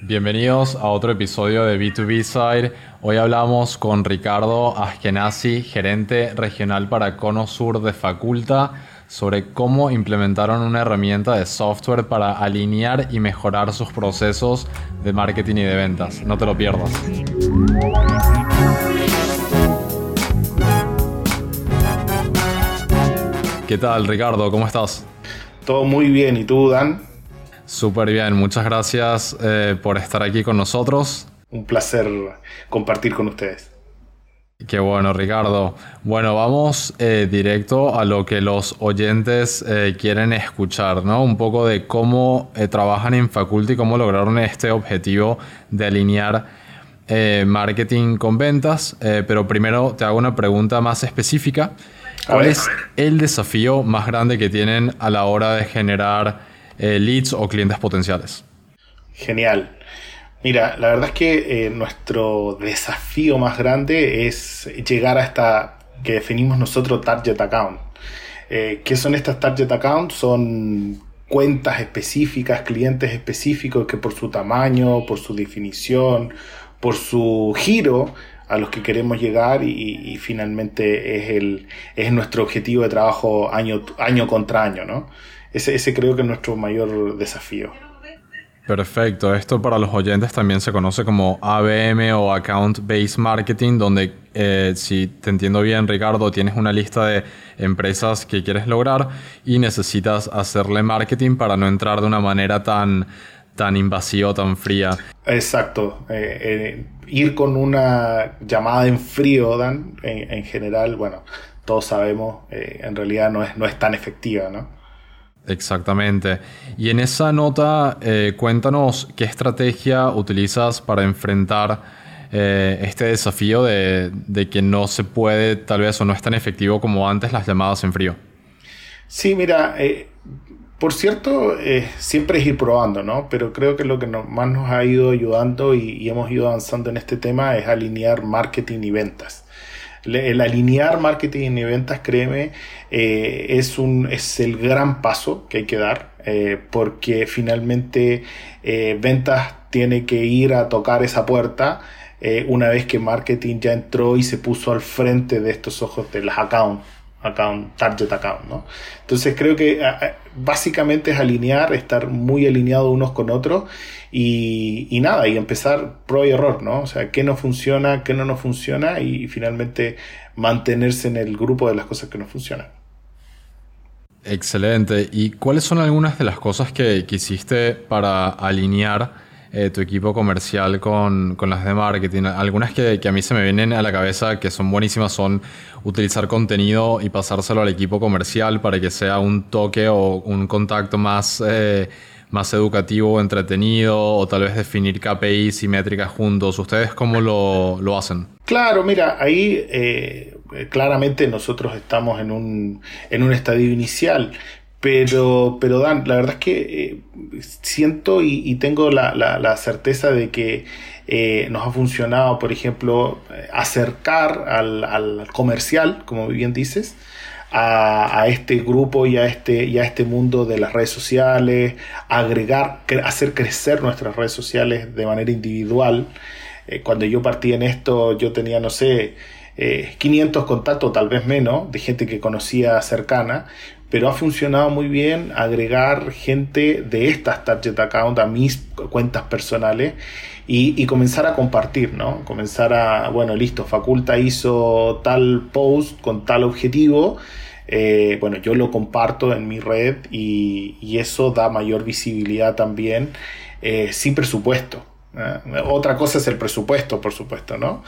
Bienvenidos a otro episodio de B2B Side. Hoy hablamos con Ricardo Askenazi, gerente regional para Cono Sur de Faculta, sobre cómo implementaron una herramienta de software para alinear y mejorar sus procesos de marketing y de ventas. No te lo pierdas. ¿Qué tal, Ricardo? ¿Cómo estás? Todo muy bien. ¿Y tú, Dan? Súper bien. Muchas gracias eh, por estar aquí con nosotros. Un placer compartir con ustedes. Qué bueno, Ricardo. Bueno, vamos eh, directo a lo que los oyentes eh, quieren escuchar, ¿no? Un poco de cómo trabajan en Faculty y cómo lograron este objetivo de alinear marketing con ventas. pero primero te hago una pregunta más específica. ¿Cuál es el desafío más grande que tienen a la hora de generar eh, leads o clientes potenciales? Genial. Mira, la verdad es que eh, nuestro desafío más grande es llegar a esta que definimos nosotros target account. Eh, ¿Qué son estas target accounts? Son cuentas específicas, clientes específicos que por su tamaño, por su definición, por su giro, a los que queremos llegar y, finalmente es, el, es nuestro objetivo de trabajo año, año contra año, ¿no? Ese, ese creo que es nuestro mayor desafío. Perfecto. Esto para los oyentes también se conoce como ABM o Account Based Marketing, donde eh, si te entiendo bien, Ricardo, tienes una lista de empresas que quieres lograr y necesitas hacerle marketing para no entrar de una manera tan tan invasiva, tan fría. Exacto. Eh, eh, ir con una llamada en frío, Dan, en, general, bueno, todos sabemos, eh, en realidad no es, no es tan efectiva, ¿no? Exactamente. Y en esa nota, cuéntanos qué estrategia utilizas para enfrentar este desafío de, que no se puede, tal vez, o no es tan efectivo como antes las llamadas en frío. Sí, mira, por cierto, eh, siempre es ir probando, ¿no? Pero creo que lo que más nos ha ido ayudando y, hemos ido avanzando en este tema es alinear marketing y ventas. El alinear marketing y ventas, créeme, eh, es, un, es el gran paso que hay que dar, eh, porque finalmente ventas tiene que ir a tocar esa puerta una vez que marketing ya entró y se puso al frente de estos ojos de las accounts account, target account, ¿no? Entonces creo que básicamente es alinear, estar muy alineados unos con otros y, nada, y empezar pro y error, ¿no? O sea, qué no funciona, qué no nos funciona y finalmente mantenerse en el grupo de las cosas que no funcionan. Excelente. ¿Y cuáles son algunas de las cosas que, que hiciste para alinear eh, tu equipo comercial con, con, las de marketing. Algunas que, que, a mí se me vienen a la cabeza que son buenísimas son utilizar contenido y pasárselo al equipo comercial para que sea un toque o un contacto más, eh, más educativo, entretenido o tal vez definir KPIs y métricas juntos. ¿Ustedes cómo lo, lo hacen? Claro, mira, ahí eh, claramente nosotros estamos en un, en un estadio inicial, pero, pero Dan, la verdad es que eh, siento y, tengo la, la, certeza de que eh, nos ha funcionado, por ejemplo, eh, acercar al, al comercial, como bien dices, a, a, este grupo y a este, y a este mundo de las redes sociales, agregar, hacer crecer nuestras redes sociales de manera individual. cuando yo partí en esto, yo tenía, no sé, 500 contactos, tal vez menos, de gente que conocía cercana, pero ha funcionado muy bien agregar gente de estas target account a mis cuentas personales y, comenzar a compartir, ¿no? Comenzar a, bueno, listo, Faculta hizo tal post con tal objetivo, eh, bueno, yo lo comparto en mi red y, eso da mayor visibilidad también eh, sin presupuesto. Eh, otra cosa es el presupuesto, por supuesto, ¿no?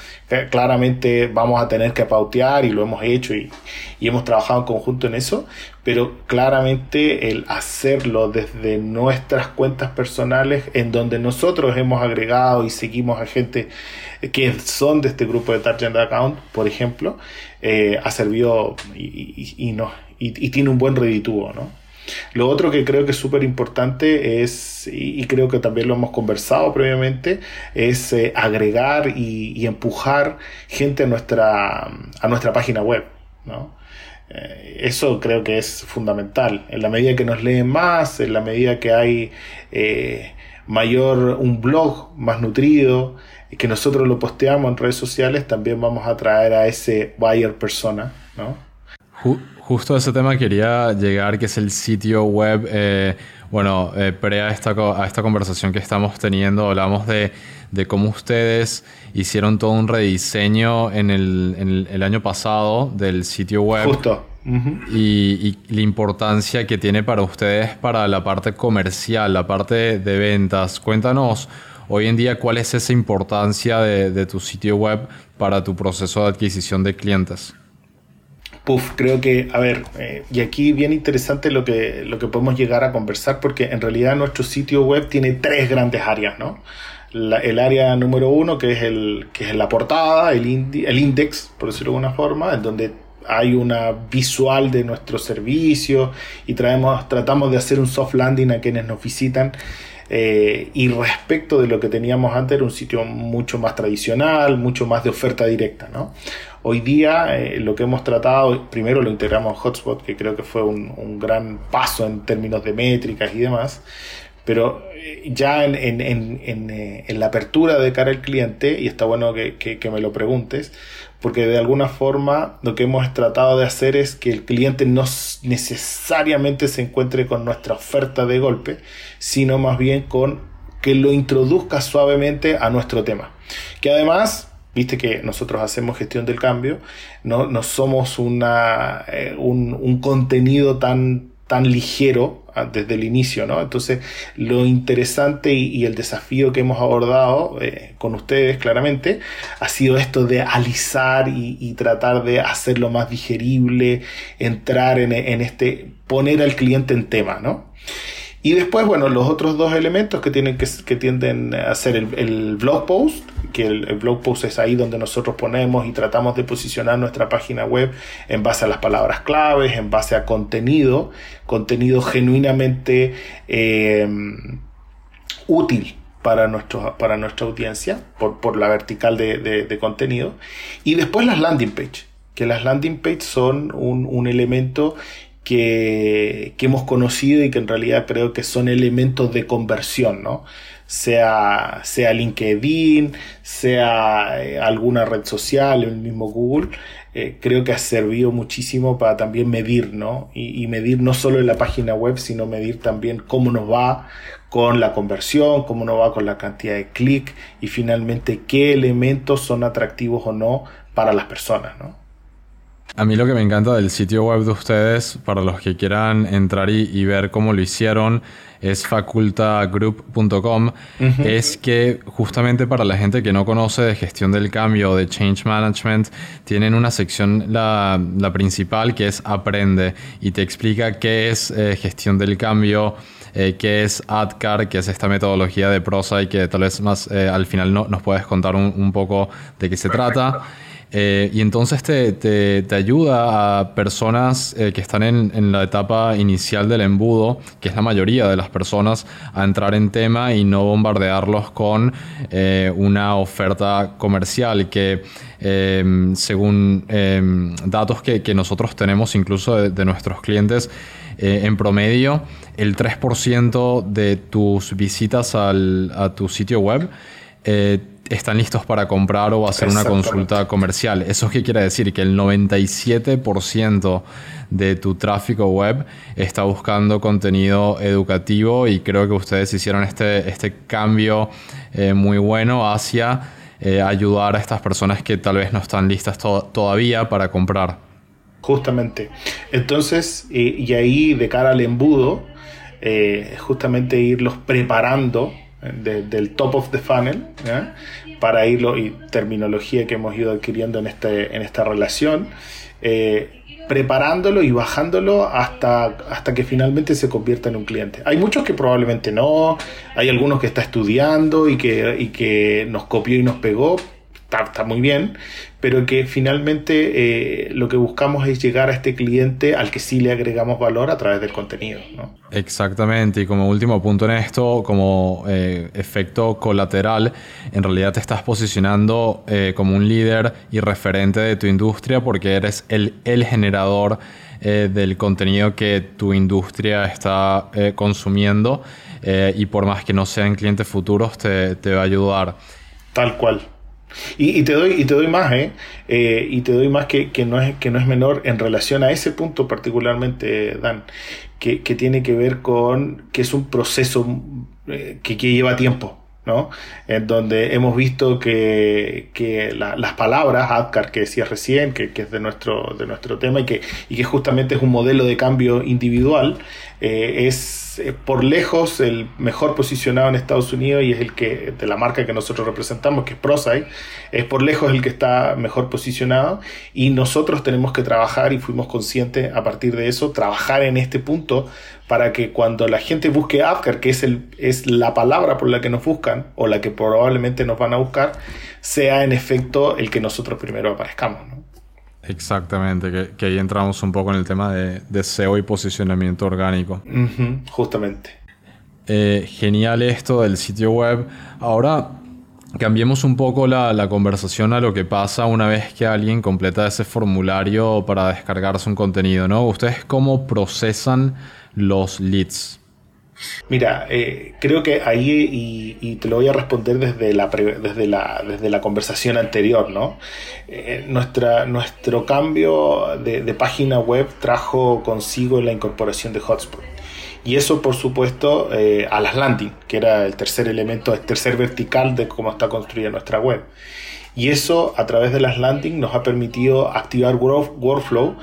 Claramente vamos a tener que pautear y lo hemos hecho y, hemos trabajado en conjunto en eso, pero claramente el hacerlo desde nuestras cuentas personales en donde nosotros hemos agregado y seguimos a gente que son de este grupo de Target Account, por ejemplo, eh, ha servido y, y, no, y, tiene un buen redituo, ¿no? Lo otro que creo que es súper importante es, y, creo que también lo hemos conversado previamente, es eh, agregar y, empujar gente a nuestra, a nuestra página web. ¿no? Eh, eso creo que es fundamental. En la medida que nos leen más, en la medida que hay eh, mayor, un blog más nutrido, que nosotros lo posteamos en redes sociales, también vamos a traer a ese buyer persona, ¿no? Justo a ese tema quería llegar, que es el sitio web. Eh, bueno, eh, pre a esta, a esta conversación que estamos teniendo, hablamos de, de cómo ustedes hicieron todo un rediseño en el, en el, año pasado del sitio web. Justo. y, la importancia que tiene para ustedes para la parte comercial, la parte de ventas. Cuéntanos hoy en día cuál es esa importancia de, de tu sitio web para tu proceso de adquisición de clientes. Puf, creo que, a ver, eh, y aquí bien interesante lo que, lo que podemos llegar a conversar, porque en realidad nuestro sitio web tiene tres grandes áreas, ¿no? el área número uno, que es, el, que es la portada, el, el index, por decirlo de alguna forma, en donde hay una visual de nuestro servicio y traemos, tratamos de hacer un soft landing a quienes nos visitan. Eh, y respecto de lo que teníamos antes, era un sitio mucho más tradicional, mucho más de oferta directa. ¿no? Hoy día eh, lo que hemos tratado, primero lo integramos a Hotspot, que creo que fue un, gran paso en términos de métricas y demás, pero eh, ya en, en, en, en, la apertura de cara al cliente, y está bueno que, que, que me lo preguntes, porque de alguna forma lo que hemos tratado de hacer es que el cliente no necesariamente se encuentre con nuestra oferta de golpe, sino más bien con que lo introduzca suavemente a nuestro tema. Que además, viste que nosotros hacemos gestión del cambio, no, no somos una, eh, un, un contenido tan tan ligero ah, desde el inicio, ¿no? Entonces, lo interesante y, el desafío que hemos abordado eh, con ustedes claramente ha sido esto de alisar y, tratar de hacerlo más digerible, entrar en, en, este, poner al cliente en tema, ¿no? Y después, bueno, los otros dos elementos que, tienen que, que tienden a ser el, blog post, que el, blog post es ahí donde nosotros ponemos y tratamos de posicionar nuestra página web en base a las palabras claves, en base a contenido, contenido genuinamente em, útil para, nuestro, para nuestra audiencia, por, por la vertical de, de, contenido. Y después las landing page, que las landing page son un, un elemento que, hemos conocido y que en realidad creo que son elementos de conversión, ¿no? Sea, sea LinkedIn, sea eh, alguna red social, el mismo Google, eh, creo que ha servido muchísimo para también medir, ¿no? Y, medir no solo en la página web, sino medir también cómo nos va con la conversión, cómo nos va con la cantidad de clic y finalmente qué elementos son atractivos o no para las personas, ¿no? A mí lo que me encanta del sitio web de ustedes, para los que quieran entrar y, ver cómo lo hicieron, es facultagroup.com, es que justamente para la gente que no conoce de gestión del cambio o de change management, tienen una sección, la, principal, que es Aprende, y te explica qué es eh, gestión del cambio, eh, qué es ADCAR, que es esta metodología de prosa y que tal vez más eh, al final no, nos puedes contar un, un poco de qué se trata. Eh, y entonces te, te, ayuda a personas eh, que están en, en, la etapa inicial del embudo, que es la mayoría de las personas, a entrar en tema y no bombardearlos con eh, una oferta comercial que según datos que, que, nosotros tenemos incluso de, de nuestros clientes, en promedio el 3% de tus visitas al, a tu sitio web están listos para comprar o hacer una consulta comercial. ¿Eso qué quiere decir? Que el 97% de tu tráfico web está buscando contenido educativo y creo que ustedes hicieron este, este cambio eh, muy bueno hacia eh, ayudar a estas personas que tal vez no están listas todavía para comprar. Justamente. Entonces, y ahí de cara al embudo, eh, justamente irlos preparando del top of the funnel para irlo y terminología que hemos ido adquiriendo en, este, en esta relación eh, preparándolo y bajándolo hasta, hasta que finalmente se convierta en un cliente. Hay muchos que probablemente no, hay algunos que está estudiando y que, y que nos copió y nos pegó, está, muy bien, pero que finalmente eh, lo que buscamos es llegar a este cliente al que sí le agregamos valor a través del contenido. Exactamente, y como último punto en esto, como eh, efecto colateral, en realidad te estás posicionando eh, como un líder y referente de tu industria porque eres el, el generador del contenido que tu industria está consumiendo y por más que no sean clientes futuros, te, te va a ayudar. Tal cual. Y, te doy, y te doy más, ¿eh? eh y te doy más que, que, no es, que no es menor en relación a ese punto particularmente, Dan, que, que tiene que ver con que es un proceso eh, que, que lleva tiempo. ¿no? En donde hemos visto que, que las palabras, Adcar, que decías recién, que, es de nuestro, de nuestro tema y que, y que justamente es un modelo de cambio individual, eh, es eh, por lejos el mejor posicionado en Estados Unidos y es el que, de la marca que nosotros representamos, que es ProSite, es por lejos el que está mejor posicionado y nosotros tenemos que trabajar y fuimos conscientes a partir de eso, trabajar en este punto para que cuando la gente busque Apcar, que es, el, es la palabra por la que nos buscan o la que probablemente nos van a buscar, sea en efecto el que nosotros primero aparezcamos. Exactamente, que, ahí entramos un poco en el tema de, SEO y posicionamiento orgánico. justamente. Eh, genial esto del sitio web. Ahora cambiemos un poco la, conversación a lo que pasa una vez que alguien completa ese formulario para descargarse un contenido, ¿no? ¿Ustedes cómo procesan los leads? Mira, eh, creo que ahí, y, te lo voy a responder desde la, desde la, desde la conversación anterior, ¿no? Eh, nuestra, nuestro cambio de, página web trajo consigo la incorporación de Hotspot. Y eso, por supuesto, eh, a las landing, que era el tercer elemento, el tercer vertical de cómo está construida nuestra web. Y eso a través de las landing nos ha permitido activar workflow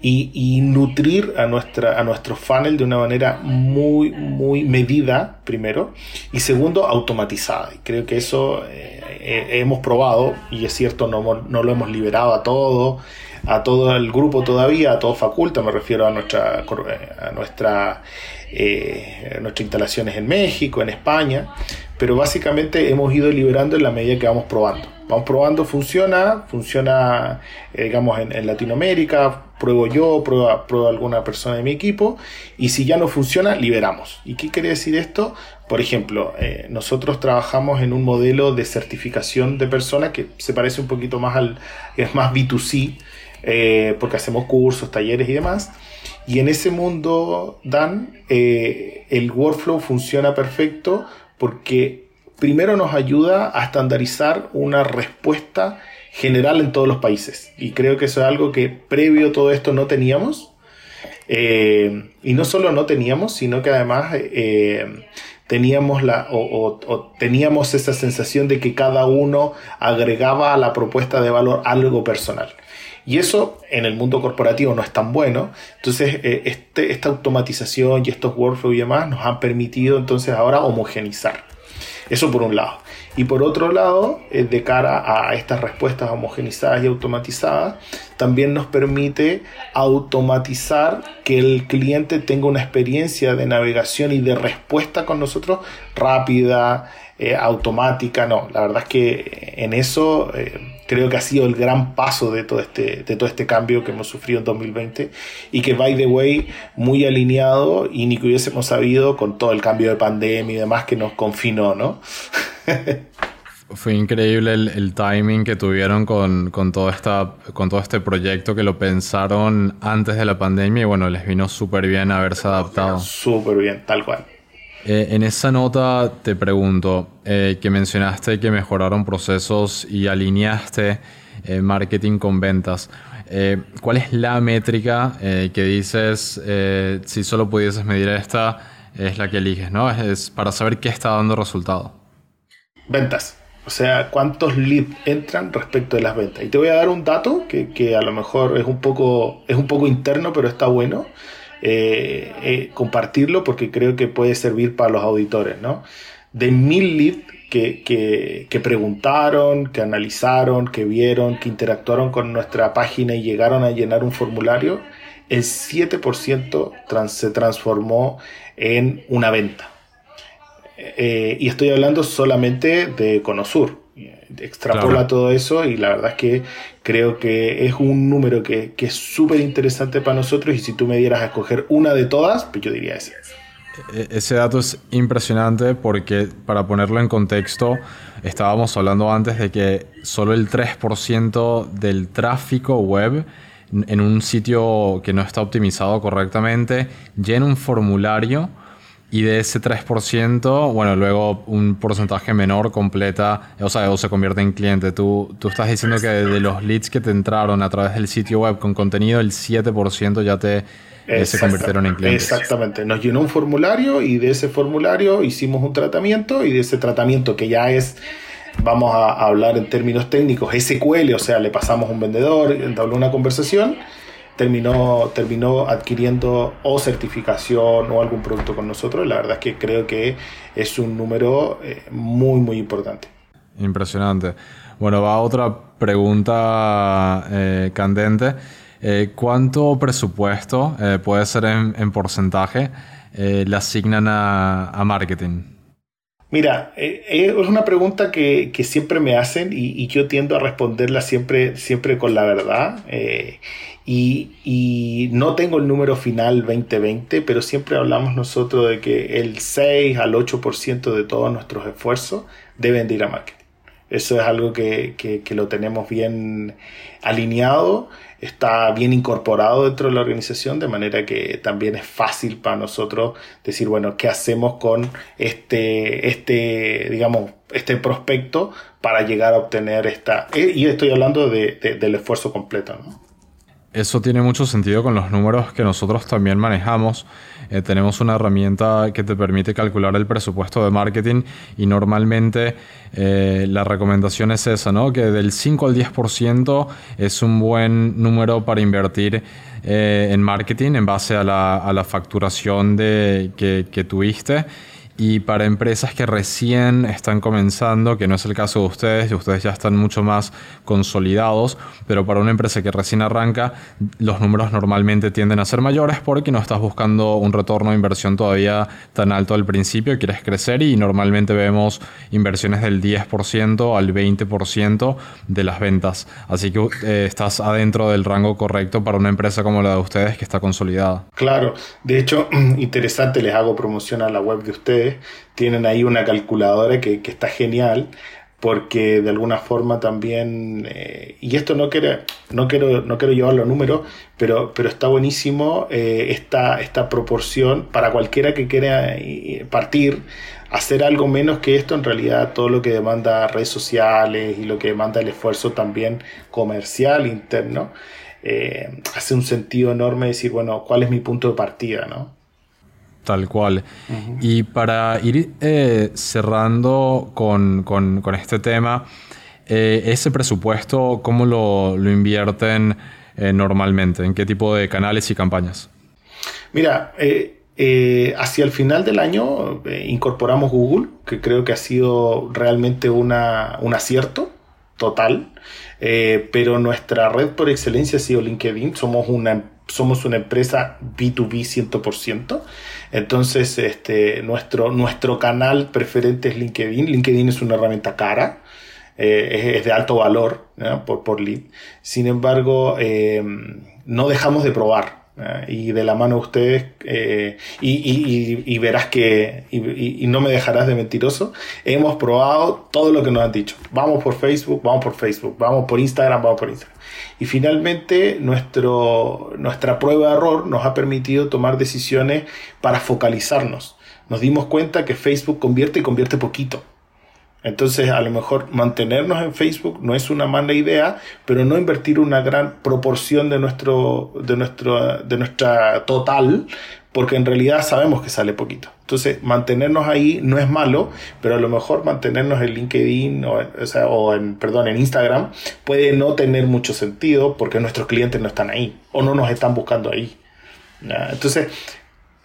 y, nutrir a, nuestra, a nuestro funnel de una manera muy, muy medida, primero, y segundo, automatizada. Y creo que eso eh, hemos probado, y es cierto, no, no lo hemos liberado a todo, a todo el grupo todavía, a todo faculta, me refiero a nuestra, a nuestra, eh, nuestras instalaciones en México, en España, pero básicamente hemos ido liberando en la medida que vamos probando. Vamos probando, funciona, funciona, eh, digamos, en, Latinoamérica, pruebo yo, prueba, alguna persona de mi equipo, y si ya no funciona, liberamos. ¿Y qué quiere decir esto? Por ejemplo, eh, nosotros trabajamos en un modelo de certificación de personas que se parece un poquito más al, es más B2C, eh, porque hacemos cursos, talleres y demás. Y en ese mundo, Dan, el workflow funciona perfecto porque primero nos ayuda a estandarizar una respuesta general en todos los países. Y creo que eso es algo que previo a todo esto no teníamos. Eh, y no solo no teníamos, sino que además eh, teníamos, la, o, teníamos esa sensación de que cada uno agregaba a la propuesta de valor algo personal. Y eso en el mundo corporativo no es tan bueno. Entonces, eh, este, esta automatización y estos workflows y demás nos han permitido entonces ahora homogenizar. Eso por un lado. Y por otro lado, eh, de cara a estas respuestas homogenizadas y automatizadas, también nos permite automatizar que el cliente tenga una experiencia de navegación y de respuesta con nosotros rápida, eh, automática. No, la verdad es que en eso eh, creo que ha sido el gran paso de todo, este, de todo este cambio que hemos sufrido en 2020 y que, by the way, muy alineado y ni que hubiésemos sabido con todo el cambio de pandemia y demás que nos confinó, ¿no? Fue increíble el, timing que tuvieron con, con, todo esta, con todo este proyecto que lo pensaron antes de la pandemia y bueno, les vino súper bien haberse adaptado. Súper bien, tal cual. Eh, en esa nota te pregunto, eh, que mencionaste que mejoraron procesos y alineaste eh, marketing con ventas. ¿Cuál es la métrica que dices, si solo pudieses medir esta, es la que eliges, ¿no? Es para saber qué está dando resultado. Ventas. O sea, cuántos leads entran respecto de las ventas. Y te voy a dar un dato que, que a lo mejor es un poco, es un poco interno, pero está bueno. Eh, eh, compartirlo porque creo que puede servir para los auditores, ¿no? De mil leads que, que, preguntaron, que analizaron, que vieron, que interactuaron con nuestra página y llegaron a llenar un formulario, el 7% se transformó en una venta. Eh, y estoy hablando solamente de Conosur extrapola todo eso y la verdad es que creo que es un número que, es súper interesante para nosotros y si tú me dieras a escoger una de todas, pues yo diría ese. E-, ese dato es impresionante porque para ponerlo en contexto, estábamos hablando antes de que solo el 3% del tráfico web en un sitio que no está optimizado correctamente llena un formulario y de ese 3%, bueno, luego un porcentaje menor completa, o sea, o se convierte en cliente. Tú, tú estás diciendo que de los leads que te entraron a través del sitio web con contenido, el 7% ya te eh, se convirtieron en clientes. Exactamente. Nos llenó un formulario y de ese formulario hicimos un tratamiento y de ese tratamiento que ya es vamos a hablar en términos técnicos, SQL, o sea, le pasamos un vendedor, entabló una conversación, terminó, terminó adquiriendo o certificación o algún producto con nosotros. La verdad es que creo que es un número eh, muy, muy importante. Impresionante. Bueno, va otra pregunta eh, candente. Eh, ¿Cuánto presupuesto puede ser en, porcentaje le asignan a, marketing? Mira, es una pregunta que, siempre me hacen y, y, yo tiendo a responderla siempre, siempre con la verdad. Y, no tengo el número final 2020, pero siempre hablamos nosotros de que el 6 al 8% de todos nuestros esfuerzos deben de ir a marketing. Eso es algo que, que, lo tenemos bien alineado, está bien incorporado dentro de la organización, de manera que también es fácil para nosotros decir, bueno, ¿qué hacemos con este, este digamos, este prospecto para llegar a obtener esta... Y estoy hablando de, del esfuerzo completo, ¿no? Eso tiene mucho sentido con los números que nosotros también manejamos. Eh, tenemos una herramienta que te permite calcular el presupuesto de marketing y normalmente eh, la recomendación es esa, ¿no? Que del 5 al 10% es un buen número para invertir eh, en marketing en base a la, facturación de, que, que tuviste y para empresas que recién están comenzando, que no es el caso de ustedes, y ustedes ya están mucho más consolidados, pero para una empresa que recién arranca, los números normalmente tienden a ser mayores porque no estás buscando un retorno de inversión todavía tan alto al principio, quieres crecer y normalmente vemos inversiones del 10% al 20% de las ventas. Así que eh, estás adentro del rango correcto para una empresa como la de ustedes que está consolidada. Claro, de hecho, interesante, les hago promoción a la web de ustedes tienen ahí una calculadora que, está genial porque de alguna forma también, eh, y esto no quiero, no quiero, no quiero llevarlo a números, pero, pero está buenísimo eh, esta, esta proporción para cualquiera que quiera eh, partir, hacer algo menos que esto, en realidad todo lo que demanda redes sociales y lo que demanda el esfuerzo también comercial interno, hace un sentido enorme decir, bueno, ¿cuál es mi punto de partida? ¿no? Tal cual. Y para ir eh, cerrando con, este tema, eh, ese presupuesto, ¿cómo lo, invierten eh, normalmente? ¿En qué tipo de canales y campañas? Mira, hacia el final del año incorporamos Google, que creo que ha sido realmente una, un acierto total. pero nuestra red por excelencia ha sido LinkedIn. Somos una somos una empresa B2B 100%. Entonces, este, nuestro, nuestro canal preferente es LinkedIn. LinkedIn es una herramienta cara, eh, es, de alto valor por, por lead. Sin embargo, eh, no dejamos de probar. y de la mano de ustedes, eh, y, verás que, y, no me dejarás de mentiroso, hemos probado todo lo que nos han dicho. Vamos por Facebook, vamos por Facebook, vamos por Instagram, vamos por Instagram. Y finalmente nuestro, nuestra prueba de error nos ha permitido tomar decisiones para focalizarnos. Nos dimos cuenta que Facebook convierte y convierte poquito. Entonces, a lo mejor mantenernos en Facebook no es una mala idea, pero no invertir una gran proporción de nuestro, de nuestro, de nuestra total, porque en realidad sabemos que sale poquito. Entonces, mantenernos ahí no es malo, pero a lo mejor mantenernos en LinkedIn o, o en, perdón, en Instagram puede no tener mucho sentido porque nuestros clientes no están ahí o no nos están buscando ahí. Entonces,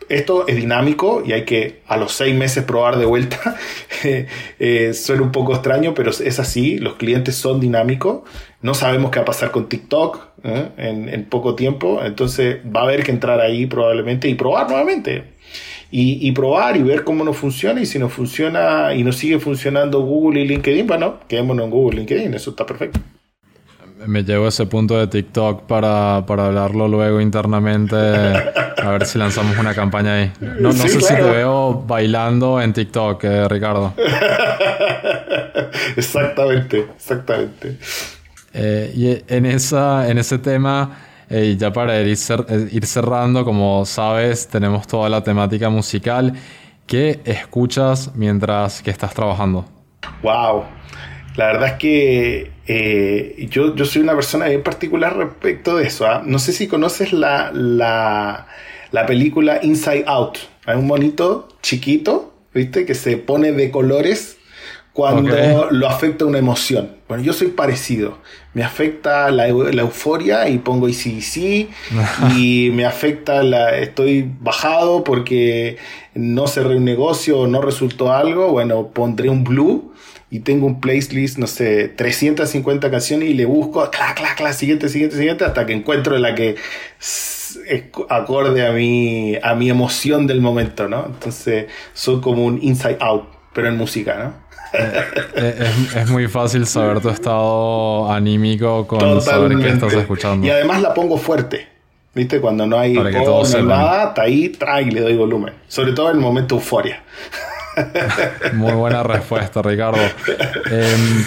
esto es dinámico y hay que a los seis meses probar de vuelta. eh, suena un poco extraño, pero es así. Los clientes son dinámicos. No sabemos qué va a pasar con TikTok ¿eh? en, en, poco tiempo. Entonces va a haber que entrar ahí probablemente y probar nuevamente. Y, y, probar y ver cómo nos funciona. Y si nos funciona y nos sigue funcionando Google y LinkedIn, bueno, quedémonos en Google y LinkedIn. Eso está perfecto me llevo ese punto de TikTok para, para hablarlo luego internamente. A ver si lanzamos una campaña ahí. No, no sé si te veo bailando en TikTok, eh, Ricardo. exactamente, exactamente. Eh, y en, esa, en ese tema, eh, ya para ir, ir cerrando, como sabes, tenemos toda la temática musical. ¿qué escuchas mientras que estás trabajando? Wow, la verdad es que eh, yo, yo, soy una persona bien particular respecto de eso. ¿ah? No sé si conoces la, la, la, película Inside Out. Hay un monito chiquito, ¿viste? Que se pone de colores cuando lo afecta una emoción. Bueno, yo soy parecido. Me afecta la, la euforia y pongo sí y me afecta la estoy bajado porque no cerré un negocio o no resultó algo. Bueno, pondré un blue y tengo un playlist, no sé, 350 canciones y le busco, clac, clac, clac, siguiente, siguiente, siguiente, hasta que encuentro la que es acorde a mi, a mi emoción del momento, ¿no? Entonces, soy como un inside out, pero en música, ¿no? Eh, eh, es, muy fácil saber tu estado anímico con saber qué estás escuchando. Y además la pongo fuerte. ¿Viste? Cuando no hay, nada, está ahí, trae y le doy volumen. Sobre todo en el momento euforia. Muy buena respuesta, Ricardo. Em,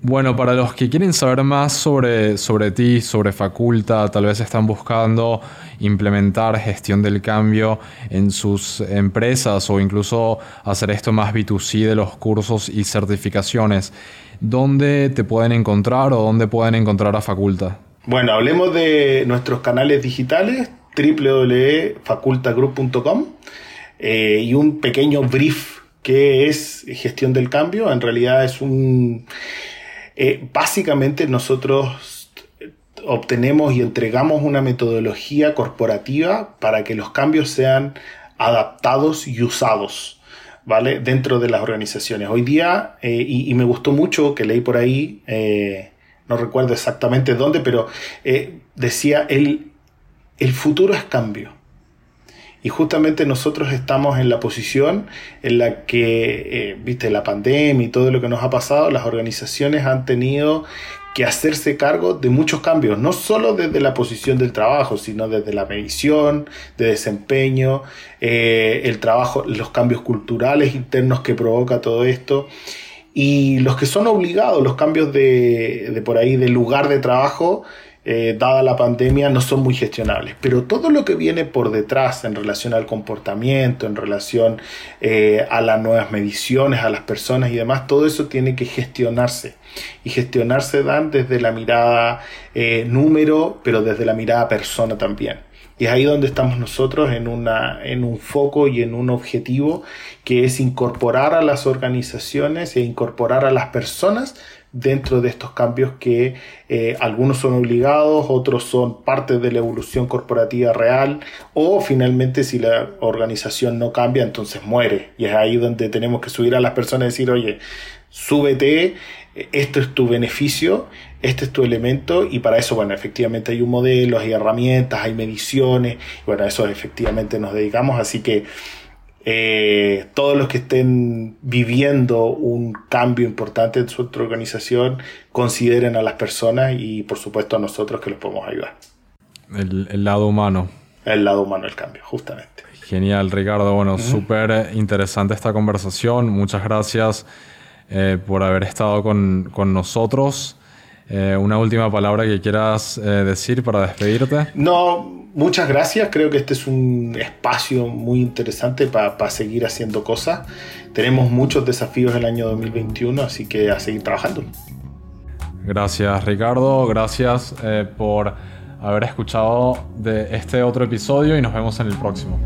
bueno, para los que quieren saber más sobre, sobre ti, sobre Faculta, tal vez están buscando implementar gestión del cambio en sus empresas o incluso hacer esto más B2C de los cursos y certificaciones, ¿dónde te pueden encontrar o dónde pueden encontrar a Faculta? Bueno, hablemos de nuestros canales digitales www.facultagroup.com eh, y un pequeño brief que es gestión del cambio. En realidad es un... Eh, básicamente nosotros obtenemos y entregamos una metodología corporativa para que los cambios sean adaptados y usados. ¿Vale? Dentro de las organizaciones. Hoy día, eh, y, me gustó mucho que leí por ahí, eh, no recuerdo exactamente dónde, pero decía, el, el futuro es cambio. Y justamente nosotros estamos en la posición en la que, eh, viste, la pandemia y todo lo que nos ha pasado, las organizaciones han tenido que hacerse cargo de muchos cambios, no solo desde la posición del trabajo, sino desde la medición, de desempeño, eh, el trabajo, los cambios culturales internos que provoca todo esto. Y los que son obligados, los cambios de, de por ahí de lugar de trabajo, eh, dada la pandemia, no son muy gestionables. Pero todo lo que viene por detrás en relación al comportamiento, en relación eh, a las nuevas mediciones, a las personas y demás, todo eso tiene que gestionarse. Y gestionarse dan desde la mirada eh, número, pero desde la mirada persona también. Y es ahí donde estamos nosotros en, una, en un foco y en un objetivo que es incorporar a las organizaciones e incorporar a las personas dentro de estos cambios que eh, algunos son obligados, otros son parte de la evolución corporativa real o finalmente si la organización no cambia entonces muere. Y es ahí donde tenemos que subir a las personas y decir oye súbete esto es tu beneficio este es tu elemento y para eso bueno efectivamente hay un modelo hay herramientas hay mediciones bueno a eso efectivamente nos dedicamos. Así que eh, todos los que estén viviendo un cambio importante en su organización consideren a las personas y por supuesto a nosotros que los podemos ayudar. El, lado humano. El lado humano del cambio, justamente. Genial, Ricardo. Bueno, súper interesante esta conversación. Muchas gracias eh, por haber estado con, con nosotros. Eh, una última palabra que quieras decir para despedirte. No, muchas gracias. Creo que este es un espacio muy interesante para seguir haciendo cosas. Tenemos muchos desafíos el año 2021, así que a seguir trabajando. Gracias Ricardo, gracias eh, por haber escuchado de este otro episodio y nos vemos en el próximo.